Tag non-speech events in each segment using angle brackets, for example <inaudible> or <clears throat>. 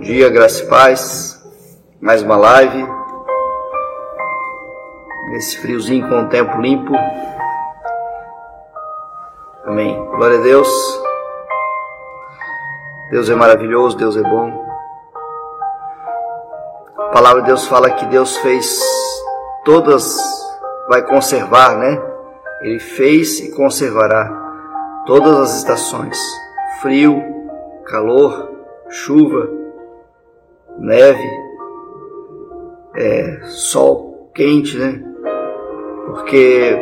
dia, graça e paz. Mais uma live. Nesse friozinho com o tempo limpo. Amém. Glória a Deus. Deus é maravilhoso, Deus é bom. A palavra de Deus fala que Deus fez todas, vai conservar, né? Ele fez e conservará todas as estações: frio, calor, chuva, neve, é, sol quente, né? Porque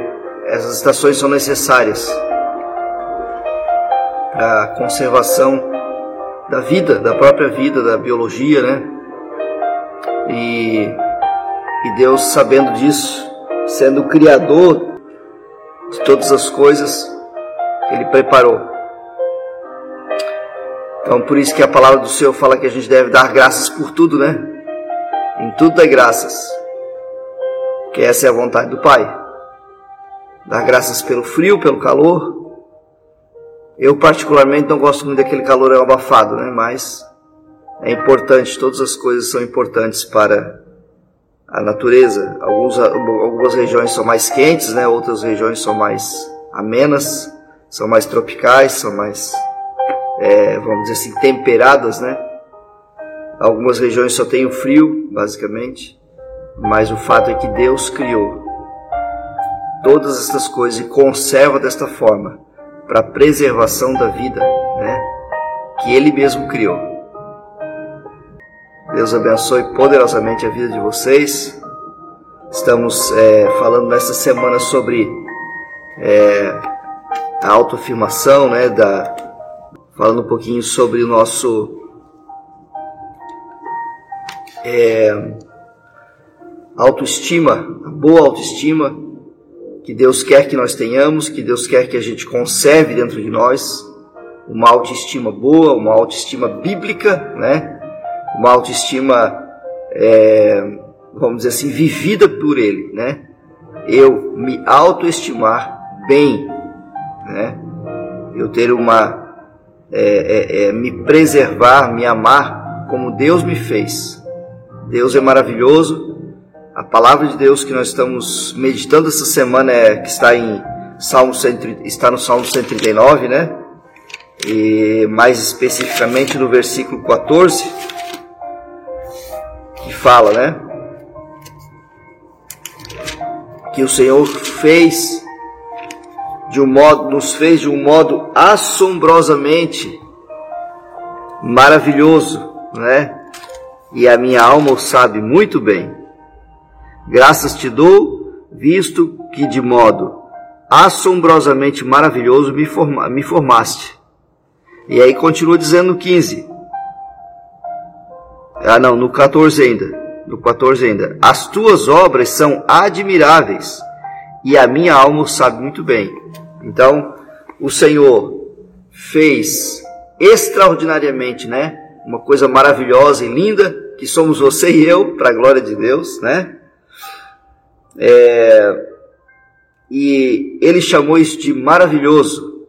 essas estações são necessárias para a conservação da vida, da própria vida, da biologia, né? E, e Deus, sabendo disso, sendo o Criador de todas as coisas, Ele preparou então, por isso que a palavra do Senhor fala que a gente deve dar graças por tudo, né? Em tudo dá graças. Que essa é a vontade do Pai. Dar graças pelo frio, pelo calor. Eu, particularmente, não gosto muito daquele calor abafado, né? Mas é importante, todas as coisas são importantes para a natureza. Alguns, algumas regiões são mais quentes, né? Outras regiões são mais amenas, são mais tropicais, são mais é, vamos dizer assim, temperadas, né? Algumas regiões só tem o frio, basicamente, mas o fato é que Deus criou todas estas coisas e conserva desta forma para preservação da vida, né? Que Ele mesmo criou. Deus abençoe poderosamente a vida de vocês. Estamos é, falando nesta semana sobre é, a autoafirmação, né? Da, falando um pouquinho sobre o nosso é, autoestima, a boa autoestima que Deus quer que nós tenhamos, que Deus quer que a gente conserve dentro de nós, uma autoestima boa, uma autoestima bíblica, né? Uma autoestima, é, vamos dizer assim, vivida por Ele, né? Eu me autoestimar bem, né? Eu ter uma é, é, é, me preservar, me amar como Deus me fez. Deus é maravilhoso. A palavra de Deus que nós estamos meditando essa semana é que está em Salmo 100, está no Salmo 139, né? E mais especificamente no versículo 14, que fala, né? Que o Senhor fez de um modo, nos fez de um modo assombrosamente maravilhoso, né? E a minha alma o sabe muito bem. Graças te dou, visto que de modo assombrosamente maravilhoso me, forma, me formaste. E aí continua dizendo no 15. Ah, não, no 14 ainda. No 14 ainda. As tuas obras são admiráveis e a minha alma o sabe muito bem. Então, o Senhor fez extraordinariamente, né? Uma coisa maravilhosa e linda, que somos você e eu, para a glória de Deus, né? É, e ele chamou isso de maravilhoso,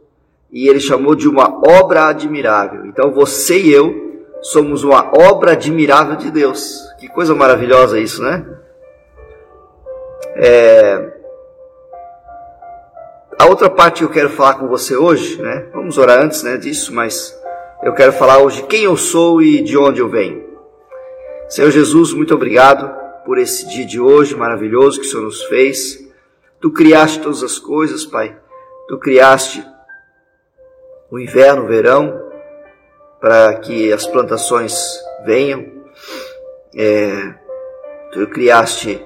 e ele chamou de uma obra admirável. Então, você e eu somos uma obra admirável de Deus. Que coisa maravilhosa isso, né? É, a outra parte que eu quero falar com você hoje, né? Vamos orar antes, né, disso, mas eu quero falar hoje quem eu sou e de onde eu venho. Senhor Jesus, muito obrigado por esse dia de hoje maravilhoso que o Senhor nos fez. Tu criaste todas as coisas, Pai. Tu criaste o inverno, o verão, para que as plantações venham. É, tu criaste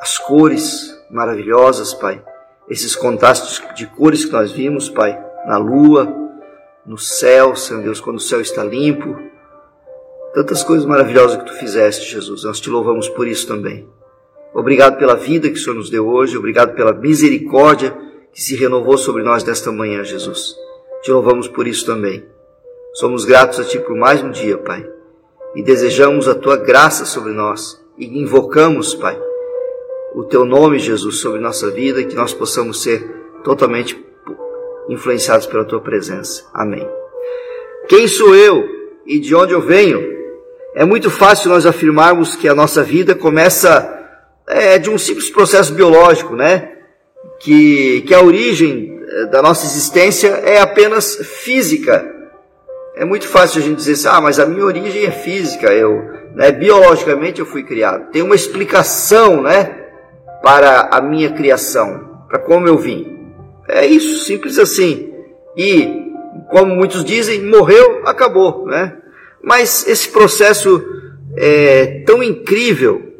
as cores maravilhosas, Pai esses contrastes de cores que nós vimos, Pai, na lua, no céu, Senhor Deus, quando o céu está limpo. Tantas coisas maravilhosas que tu fizeste, Jesus. Nós te louvamos por isso também. Obrigado pela vida que o Senhor nos deu hoje, obrigado pela misericórdia que se renovou sobre nós desta manhã, Jesus. Te louvamos por isso também. Somos gratos a Ti por mais um dia, Pai, e desejamos a Tua graça sobre nós e invocamos, Pai, o teu nome, Jesus, sobre nossa vida e que nós possamos ser totalmente influenciados pela tua presença. Amém. Quem sou eu e de onde eu venho? É muito fácil nós afirmarmos que a nossa vida começa é, de um simples processo biológico, né? Que, que a origem eh, da nossa existência é apenas física. É muito fácil a gente dizer assim, ah, mas a minha origem é física, eu, né, biologicamente eu fui criado. Tem uma explicação, né, para a minha criação, para como eu vim. É isso, simples assim. E, como muitos dizem, morreu, acabou, né? Mas esse processo é tão incrível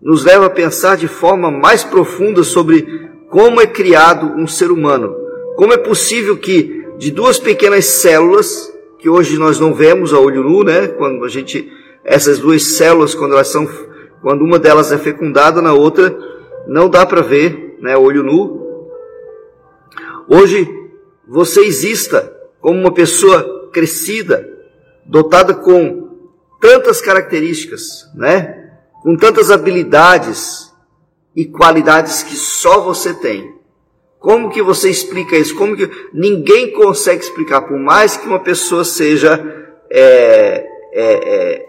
nos leva a pensar de forma mais profunda sobre como é criado um ser humano. Como é possível que de duas pequenas células, que hoje nós não vemos a olho nu, né? Quando a gente essas duas células quando elas são quando uma delas é fecundada na outra, não dá para ver, né, olho nu. Hoje você exista como uma pessoa crescida, dotada com tantas características, né? Com tantas habilidades e qualidades que só você tem. Como que você explica isso? Como que ninguém consegue explicar, por mais que uma pessoa seja é, é, é,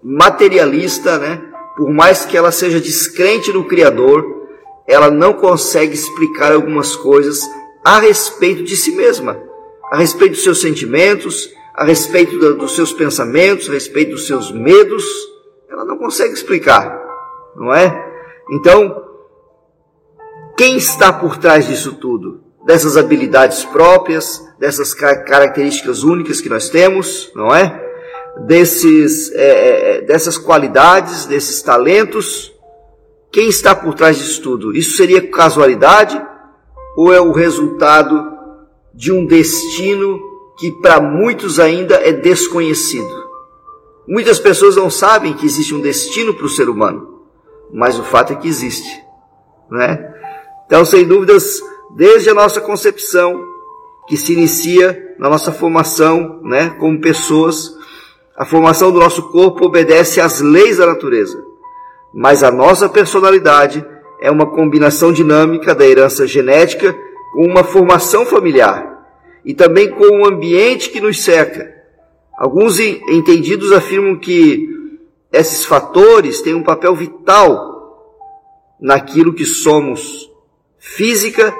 materialista, né? Por mais que ela seja descrente no Criador, ela não consegue explicar algumas coisas a respeito de si mesma, a respeito dos seus sentimentos, a respeito dos seus pensamentos, a respeito dos seus medos, ela não consegue explicar, não é? Então, quem está por trás disso tudo? Dessas habilidades próprias, dessas características únicas que nós temos, não é? Desses, é, é, é, dessas qualidades, desses talentos. Quem está por trás disso tudo? Isso seria casualidade ou é o resultado de um destino que para muitos ainda é desconhecido. Muitas pessoas não sabem que existe um destino para o ser humano, mas o fato é que existe, né? Então, sem dúvidas, desde a nossa concepção, que se inicia na nossa formação, né, como pessoas, a formação do nosso corpo obedece às leis da natureza, mas a nossa personalidade é uma combinação dinâmica da herança genética com uma formação familiar e também com o ambiente que nos cerca. Alguns entendidos afirmam que esses fatores têm um papel vital naquilo que somos física,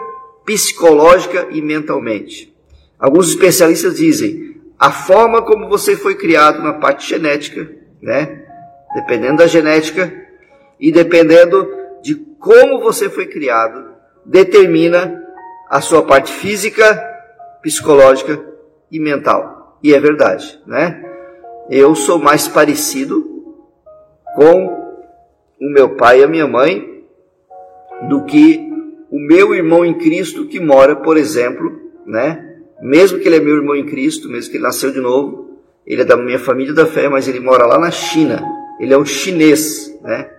psicológica e mentalmente. Alguns especialistas dizem a forma como você foi criado na parte genética, né? Dependendo da genética e dependendo de como você foi criado, determina a sua parte física, psicológica e mental. E é verdade, né? Eu sou mais parecido com o meu pai e a minha mãe do que o meu irmão em Cristo que mora, por exemplo, né? Mesmo que ele é meu irmão em Cristo, mesmo que ele nasceu de novo, ele é da minha família da fé, mas ele mora lá na China. Ele é um chinês, né?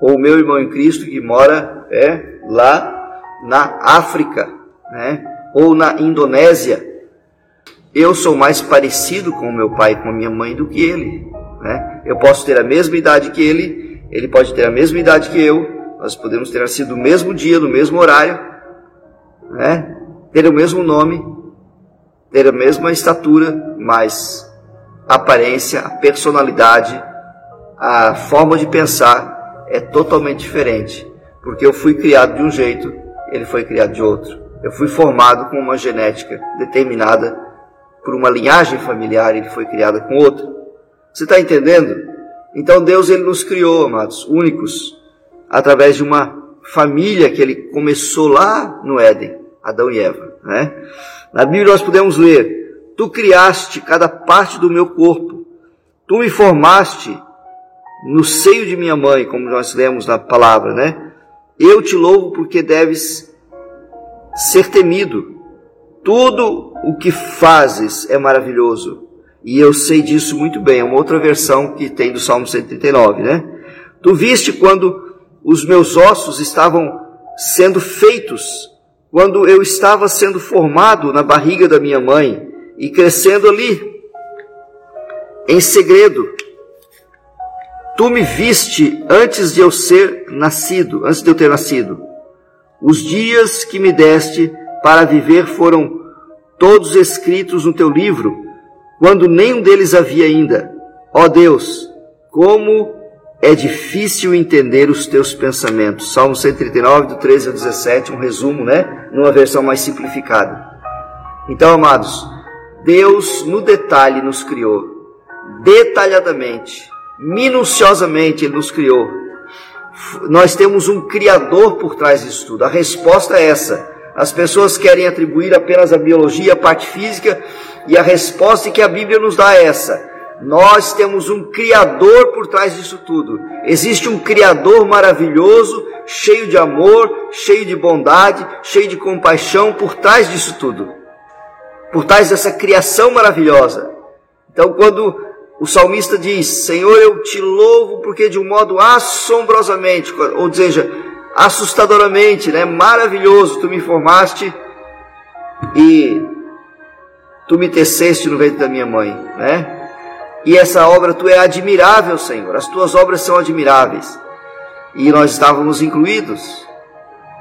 Ou meu irmão em Cristo que mora é lá na África, né? ou na Indonésia, eu sou mais parecido com o meu pai com a minha mãe do que ele. Né? Eu posso ter a mesma idade que ele, ele pode ter a mesma idade que eu, nós podemos ter nascido no mesmo dia, no mesmo horário, né? ter o mesmo nome, ter a mesma estatura, mas a aparência, a personalidade, a forma de pensar é totalmente diferente, porque eu fui criado de um jeito, ele foi criado de outro. Eu fui formado com uma genética determinada por uma linhagem familiar, ele foi criado com outra. Você está entendendo? Então Deus ele nos criou, amados, únicos, através de uma família que ele começou lá no Éden, Adão e Eva. Né? Na Bíblia nós podemos ler: Tu criaste cada parte do meu corpo, tu me formaste no seio de minha mãe, como nós lemos na palavra, né? Eu te louvo porque deves ser temido. Tudo o que fazes é maravilhoso. E eu sei disso muito bem. É uma outra versão que tem do Salmo 139, né? Tu viste quando os meus ossos estavam sendo feitos, quando eu estava sendo formado na barriga da minha mãe e crescendo ali, em segredo. Tu me viste antes de eu ser nascido, antes de eu ter nascido. Os dias que me deste para viver foram todos escritos no teu livro, quando nenhum deles havia ainda. Ó Deus, como é difícil entender os teus pensamentos. Salmo 139, do 13 ao 17, um resumo, né? Numa versão mais simplificada. Então, amados, Deus no detalhe nos criou, detalhadamente, minuciosamente Ele nos criou. Nós temos um Criador por trás disso tudo. A resposta é essa. As pessoas querem atribuir apenas a biologia, a parte física, e a resposta que a Bíblia nos dá é essa. Nós temos um Criador por trás disso tudo. Existe um Criador maravilhoso, cheio de amor, cheio de bondade, cheio de compaixão por trás disso tudo. Por trás dessa criação maravilhosa. Então, quando o salmista diz: Senhor, eu te louvo porque de um modo assombrosamente, ou seja, assustadoramente, né, maravilhoso, tu me formaste e tu me teceste no ventre da minha mãe, né? E essa obra tu é admirável, Senhor. As tuas obras são admiráveis. E nós estávamos incluídos.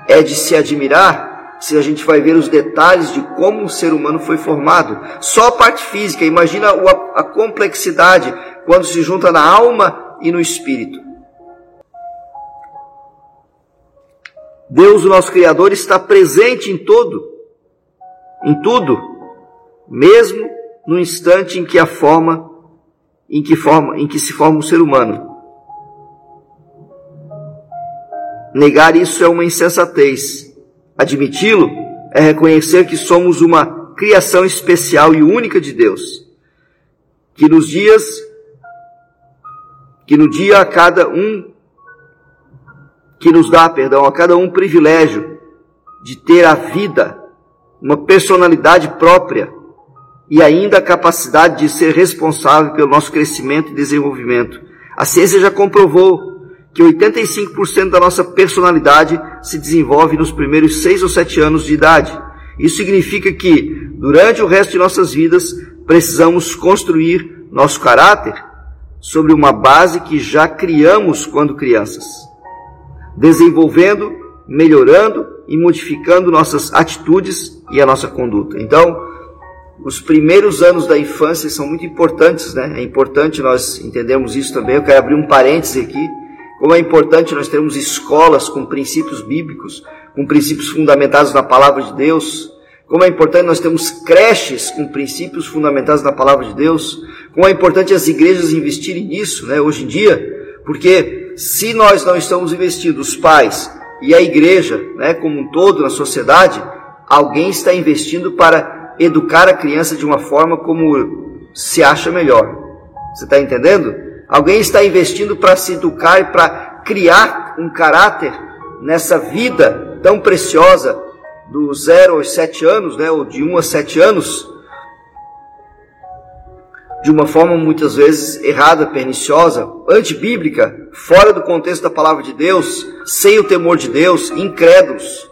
É de se admirar se a gente vai ver os detalhes de como o ser humano foi formado. Só a parte física, imagina a complexidade quando se junta na alma e no espírito. Deus, o nosso Criador, está presente em todo, em tudo, mesmo no instante em que a forma em que, forma, em que se forma o ser humano. Negar isso é uma insensatez. Admiti-lo é reconhecer que somos uma criação especial e única de Deus. Que nos dias, que no dia a cada um, que nos dá, perdão, a cada um privilégio de ter a vida, uma personalidade própria, e ainda a capacidade de ser responsável pelo nosso crescimento e desenvolvimento. A ciência já comprovou que 85% da nossa personalidade se desenvolve nos primeiros 6 ou 7 anos de idade. Isso significa que, durante o resto de nossas vidas, precisamos construir nosso caráter sobre uma base que já criamos quando crianças, desenvolvendo, melhorando e modificando nossas atitudes e a nossa conduta. Então, os primeiros anos da infância são muito importantes, né? É importante nós entendermos isso também. Eu quero abrir um parêntese aqui. Como é importante nós termos escolas com princípios bíblicos, com princípios fundamentados na palavra de Deus. Como é importante nós termos creches com princípios fundamentados na palavra de Deus. Como é importante as igrejas investirem nisso, né? Hoje em dia, porque se nós não estamos investindo, os pais e a igreja, né, como um todo na sociedade, alguém está investindo para educar a criança de uma forma como se acha melhor. Você está entendendo? Alguém está investindo para se educar e para criar um caráter nessa vida tão preciosa do zero aos sete anos, né, ou de um a sete anos, de uma forma muitas vezes errada, perniciosa, antibíblica, fora do contexto da palavra de Deus, sem o temor de Deus, incrédulos.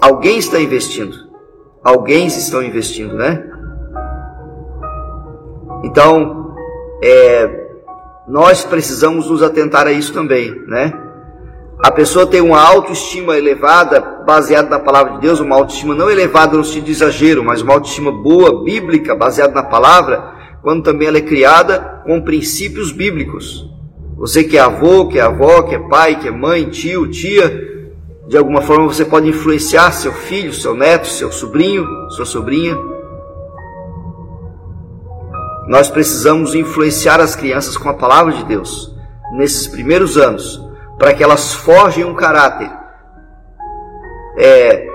Alguém está investindo alguém estão investindo, né? Então, é, nós precisamos nos atentar a isso também, né? A pessoa tem uma autoestima elevada, baseada na palavra de Deus, uma autoestima não elevada no sentido de exagero, mas uma autoestima boa, bíblica, baseada na palavra, quando também ela é criada com princípios bíblicos. Você que é avô, que é avó, que é pai, que é mãe, tio, tia, de alguma forma você pode influenciar seu filho, seu neto, seu sobrinho, sua sobrinha. Nós precisamos influenciar as crianças com a palavra de Deus nesses primeiros anos, para que elas forjem um caráter é,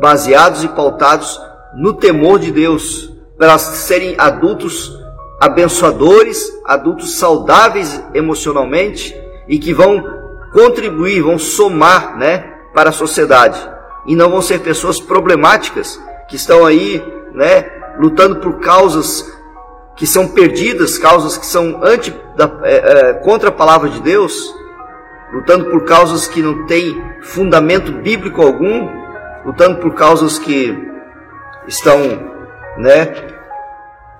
baseados e pautados no temor de Deus, para elas serem adultos abençoadores, adultos saudáveis emocionalmente e que vão contribuir, vão somar, né, para a sociedade e não vão ser pessoas problemáticas que estão aí, né, lutando por causas que são perdidas, causas que são anti, da, é, é, contra a palavra de Deus, lutando por causas que não têm fundamento bíblico algum, lutando por causas que estão, né,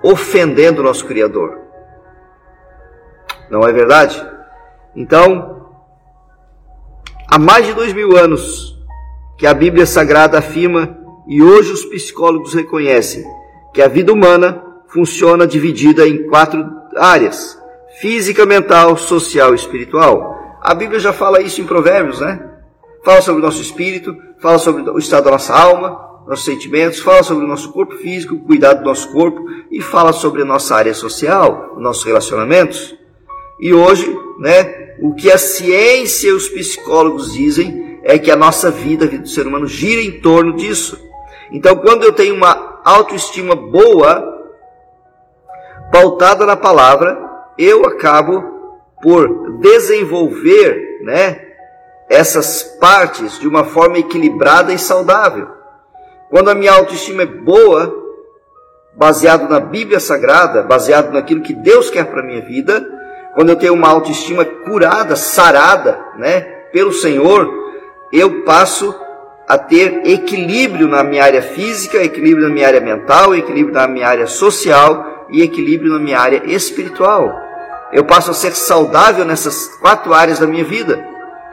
ofendendo o nosso Criador. Não é verdade? Então, Há mais de dois mil anos que a Bíblia Sagrada afirma e hoje os psicólogos reconhecem que a vida humana funciona dividida em quatro áreas: física, mental, social e espiritual. A Bíblia já fala isso em Provérbios, né? Fala sobre o nosso espírito, fala sobre o estado da nossa alma, nossos sentimentos, fala sobre o nosso corpo físico, o cuidado do nosso corpo e fala sobre a nossa área social, nossos relacionamentos. E hoje, né, o que a ciência e os psicólogos dizem é que a nossa vida, a vida do ser humano, gira em torno disso. Então, quando eu tenho uma autoestima boa, pautada na palavra, eu acabo por desenvolver, né, essas partes de uma forma equilibrada e saudável. Quando a minha autoestima é boa, baseado na Bíblia Sagrada, baseado naquilo que Deus quer para minha vida, quando eu tenho uma autoestima curada, sarada, né, pelo Senhor, eu passo a ter equilíbrio na minha área física, equilíbrio na minha área mental, equilíbrio na minha área social e equilíbrio na minha área espiritual. Eu passo a ser saudável nessas quatro áreas da minha vida,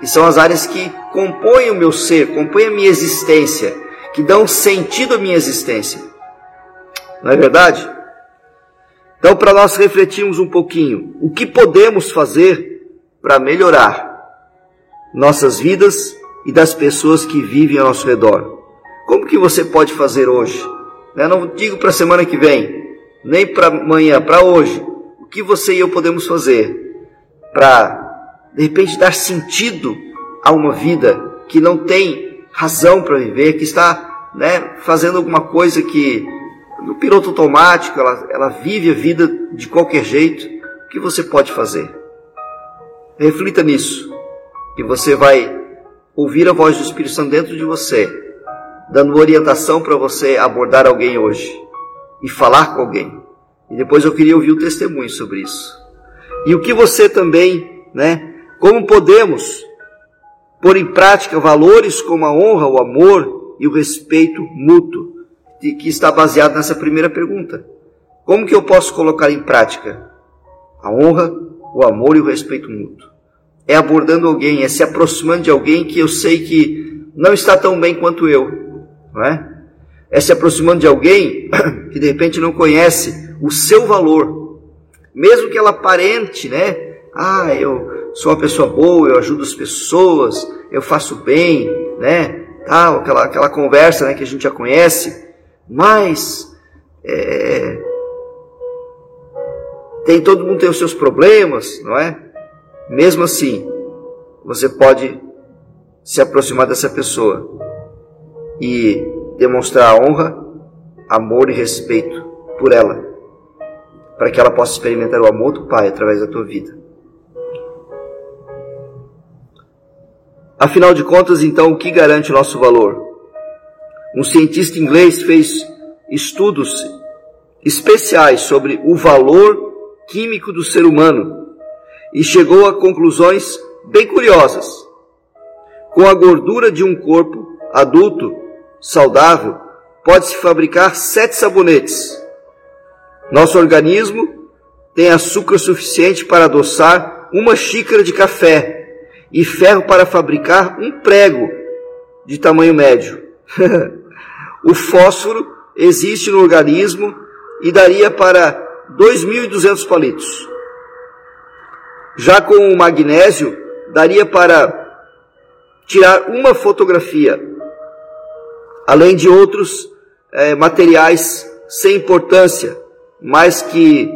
que são as áreas que compõem o meu ser, compõem a minha existência, que dão sentido à minha existência. Não é verdade? Então, para nós refletirmos um pouquinho, o que podemos fazer para melhorar nossas vidas e das pessoas que vivem ao nosso redor. Como que você pode fazer hoje? Eu né, não digo para a semana que vem, nem para amanhã, para hoje. O que você e eu podemos fazer para, de repente, dar sentido a uma vida que não tem razão para viver, que está né, fazendo alguma coisa que no piloto automático, ela, ela vive a vida de qualquer jeito. O que você pode fazer? Reflita nisso e você vai ouvir a voz do Espírito Santo dentro de você, dando orientação para você abordar alguém hoje e falar com alguém. E depois eu queria ouvir o testemunho sobre isso. E o que você também, né? Como podemos pôr em prática valores como a honra, o amor e o respeito mútuo, que está baseado nessa primeira pergunta. Como que eu posso colocar em prática a honra, o amor e o respeito mútuo? é abordando alguém, é se aproximando de alguém que eu sei que não está tão bem quanto eu, não é? É se aproximando de alguém <clears throat> que de repente não conhece o seu valor, mesmo que ela aparente, né? Ah, eu sou uma pessoa boa, eu ajudo as pessoas, eu faço bem, né? Tal, aquela, aquela conversa né, que a gente já conhece, mas é, tem todo mundo tem os seus problemas, não é? Mesmo assim, você pode se aproximar dessa pessoa e demonstrar honra, amor e respeito por ela, para que ela possa experimentar o amor do Pai através da tua vida. Afinal de contas, então, o que garante o nosso valor? Um cientista inglês fez estudos especiais sobre o valor químico do ser humano e chegou a conclusões bem curiosas. Com a gordura de um corpo adulto, saudável, pode-se fabricar sete sabonetes. Nosso organismo tem açúcar suficiente para adoçar uma xícara de café e ferro para fabricar um prego de tamanho médio. <laughs> o fósforo existe no organismo e daria para 2.200 palitos. Já com o magnésio, daria para tirar uma fotografia, além de outros é, materiais sem importância, mas que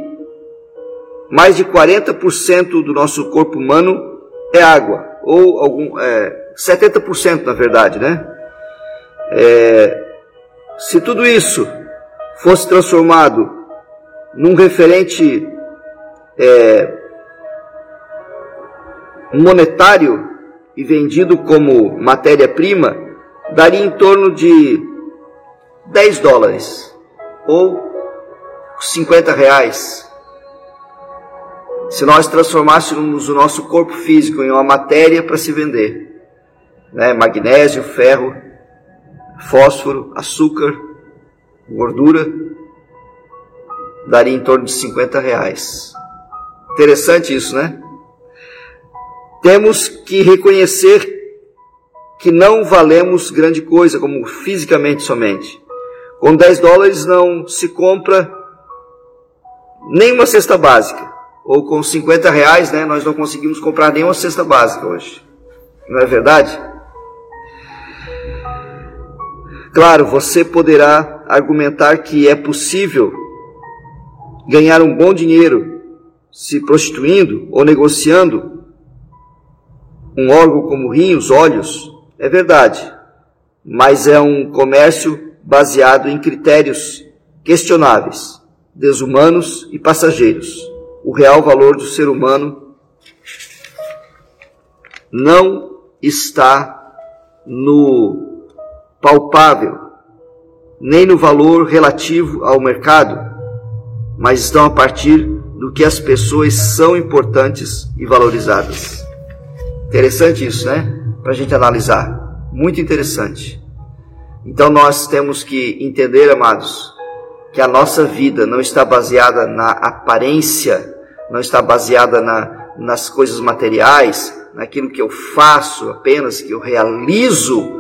mais de 40% do nosso corpo humano é água, ou algum, é, 70% na verdade, né? É, se tudo isso fosse transformado num referente é, monetário e vendido como matéria-prima, daria em torno de 10 dólares ou 50 reais. Se nós transformássemos o nosso corpo físico em uma matéria para se vender, né? magnésio, ferro, fósforo, açúcar, gordura, daria em torno de 50 reais. Interessante isso, né? Temos que reconhecer que não valemos grande coisa, como fisicamente somente. Com 10 dólares não se compra nem uma cesta básica, ou com 50 reais, né, nós não conseguimos comprar nenhuma cesta básica hoje. Não é verdade? Claro, você poderá argumentar que é possível ganhar um bom dinheiro se prostituindo ou negociando um órgão como rins, olhos. É verdade, mas é um comércio baseado em critérios questionáveis, desumanos e passageiros. O real valor do ser humano não está no palpável, nem no valor relativo ao mercado, mas estão a partir do que as pessoas são importantes e valorizadas. Interessante isso, né? Para a gente analisar. Muito interessante. Então nós temos que entender, amados, que a nossa vida não está baseada na aparência, não está baseada na, nas coisas materiais, naquilo que eu faço apenas, que eu realizo.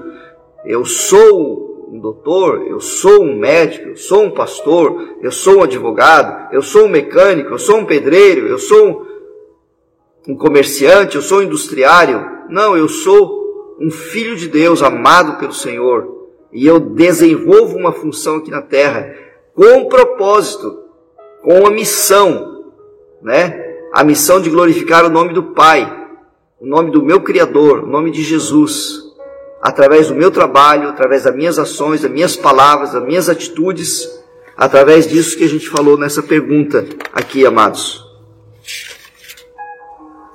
Eu sou um doutor, eu sou um médico, eu sou um pastor, eu sou um advogado, eu sou um mecânico, eu sou um pedreiro, eu sou um comerciante, eu sou um industriário. Não, eu sou um filho de Deus amado pelo Senhor e eu desenvolvo uma função aqui na terra com propósito, com uma missão, né? A missão de glorificar o nome do Pai, o nome do meu Criador, o nome de Jesus, através do meu trabalho, através das minhas ações, das minhas palavras, das minhas atitudes, através disso que a gente falou nessa pergunta aqui, amados.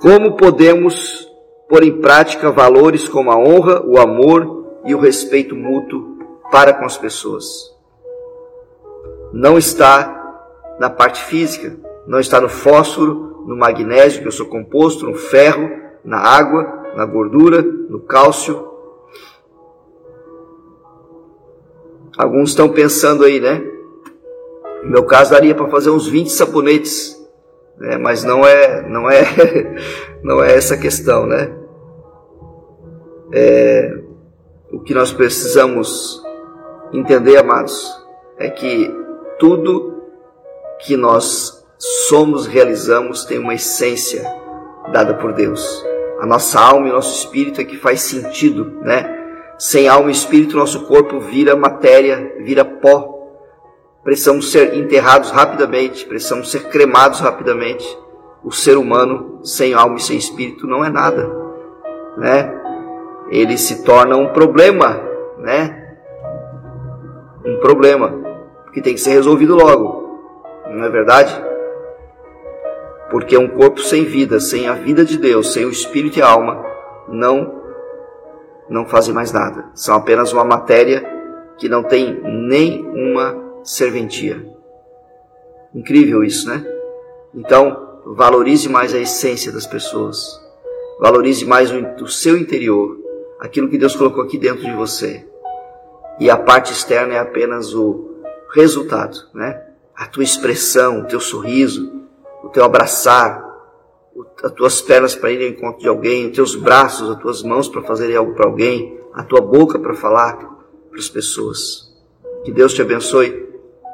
Como podemos pôr em prática valores como a honra, o amor e o respeito mútuo para com as pessoas. Não está na parte física, não está no fósforo, no magnésio, que eu sou composto, no ferro, na água, na gordura, no cálcio. Alguns estão pensando aí, né? No meu caso daria para fazer uns 20 sabonetes, né? mas não é, não é, <laughs> não é essa questão, né? É, o que nós precisamos entender, amados, é que tudo que nós somos, realizamos, tem uma essência dada por Deus. A nossa alma e o nosso espírito é que faz sentido, né? Sem alma e espírito, nosso corpo vira matéria, vira pó. Precisamos ser enterrados rapidamente, precisamos ser cremados rapidamente. O ser humano sem alma e sem espírito não é nada, né? ele se torna um problema, né? Um problema que tem que ser resolvido logo, não é verdade? Porque um corpo sem vida, sem a vida de Deus, sem o espírito e a alma, não não fazem mais nada. São apenas uma matéria que não tem nem uma serventia. Incrível isso, né? Então, valorize mais a essência das pessoas. Valorize mais o, o seu interior aquilo que Deus colocou aqui dentro de você. E a parte externa é apenas o resultado, né? A tua expressão, o teu sorriso, o teu abraçar, as tuas pernas para ir ao encontro de alguém, os teus braços, as tuas mãos para fazerem algo para alguém, a tua boca para falar para as pessoas. Que Deus te abençoe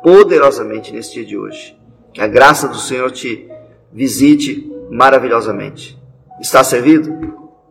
poderosamente nesse dia de hoje. Que a graça do Senhor te visite maravilhosamente. Está servido?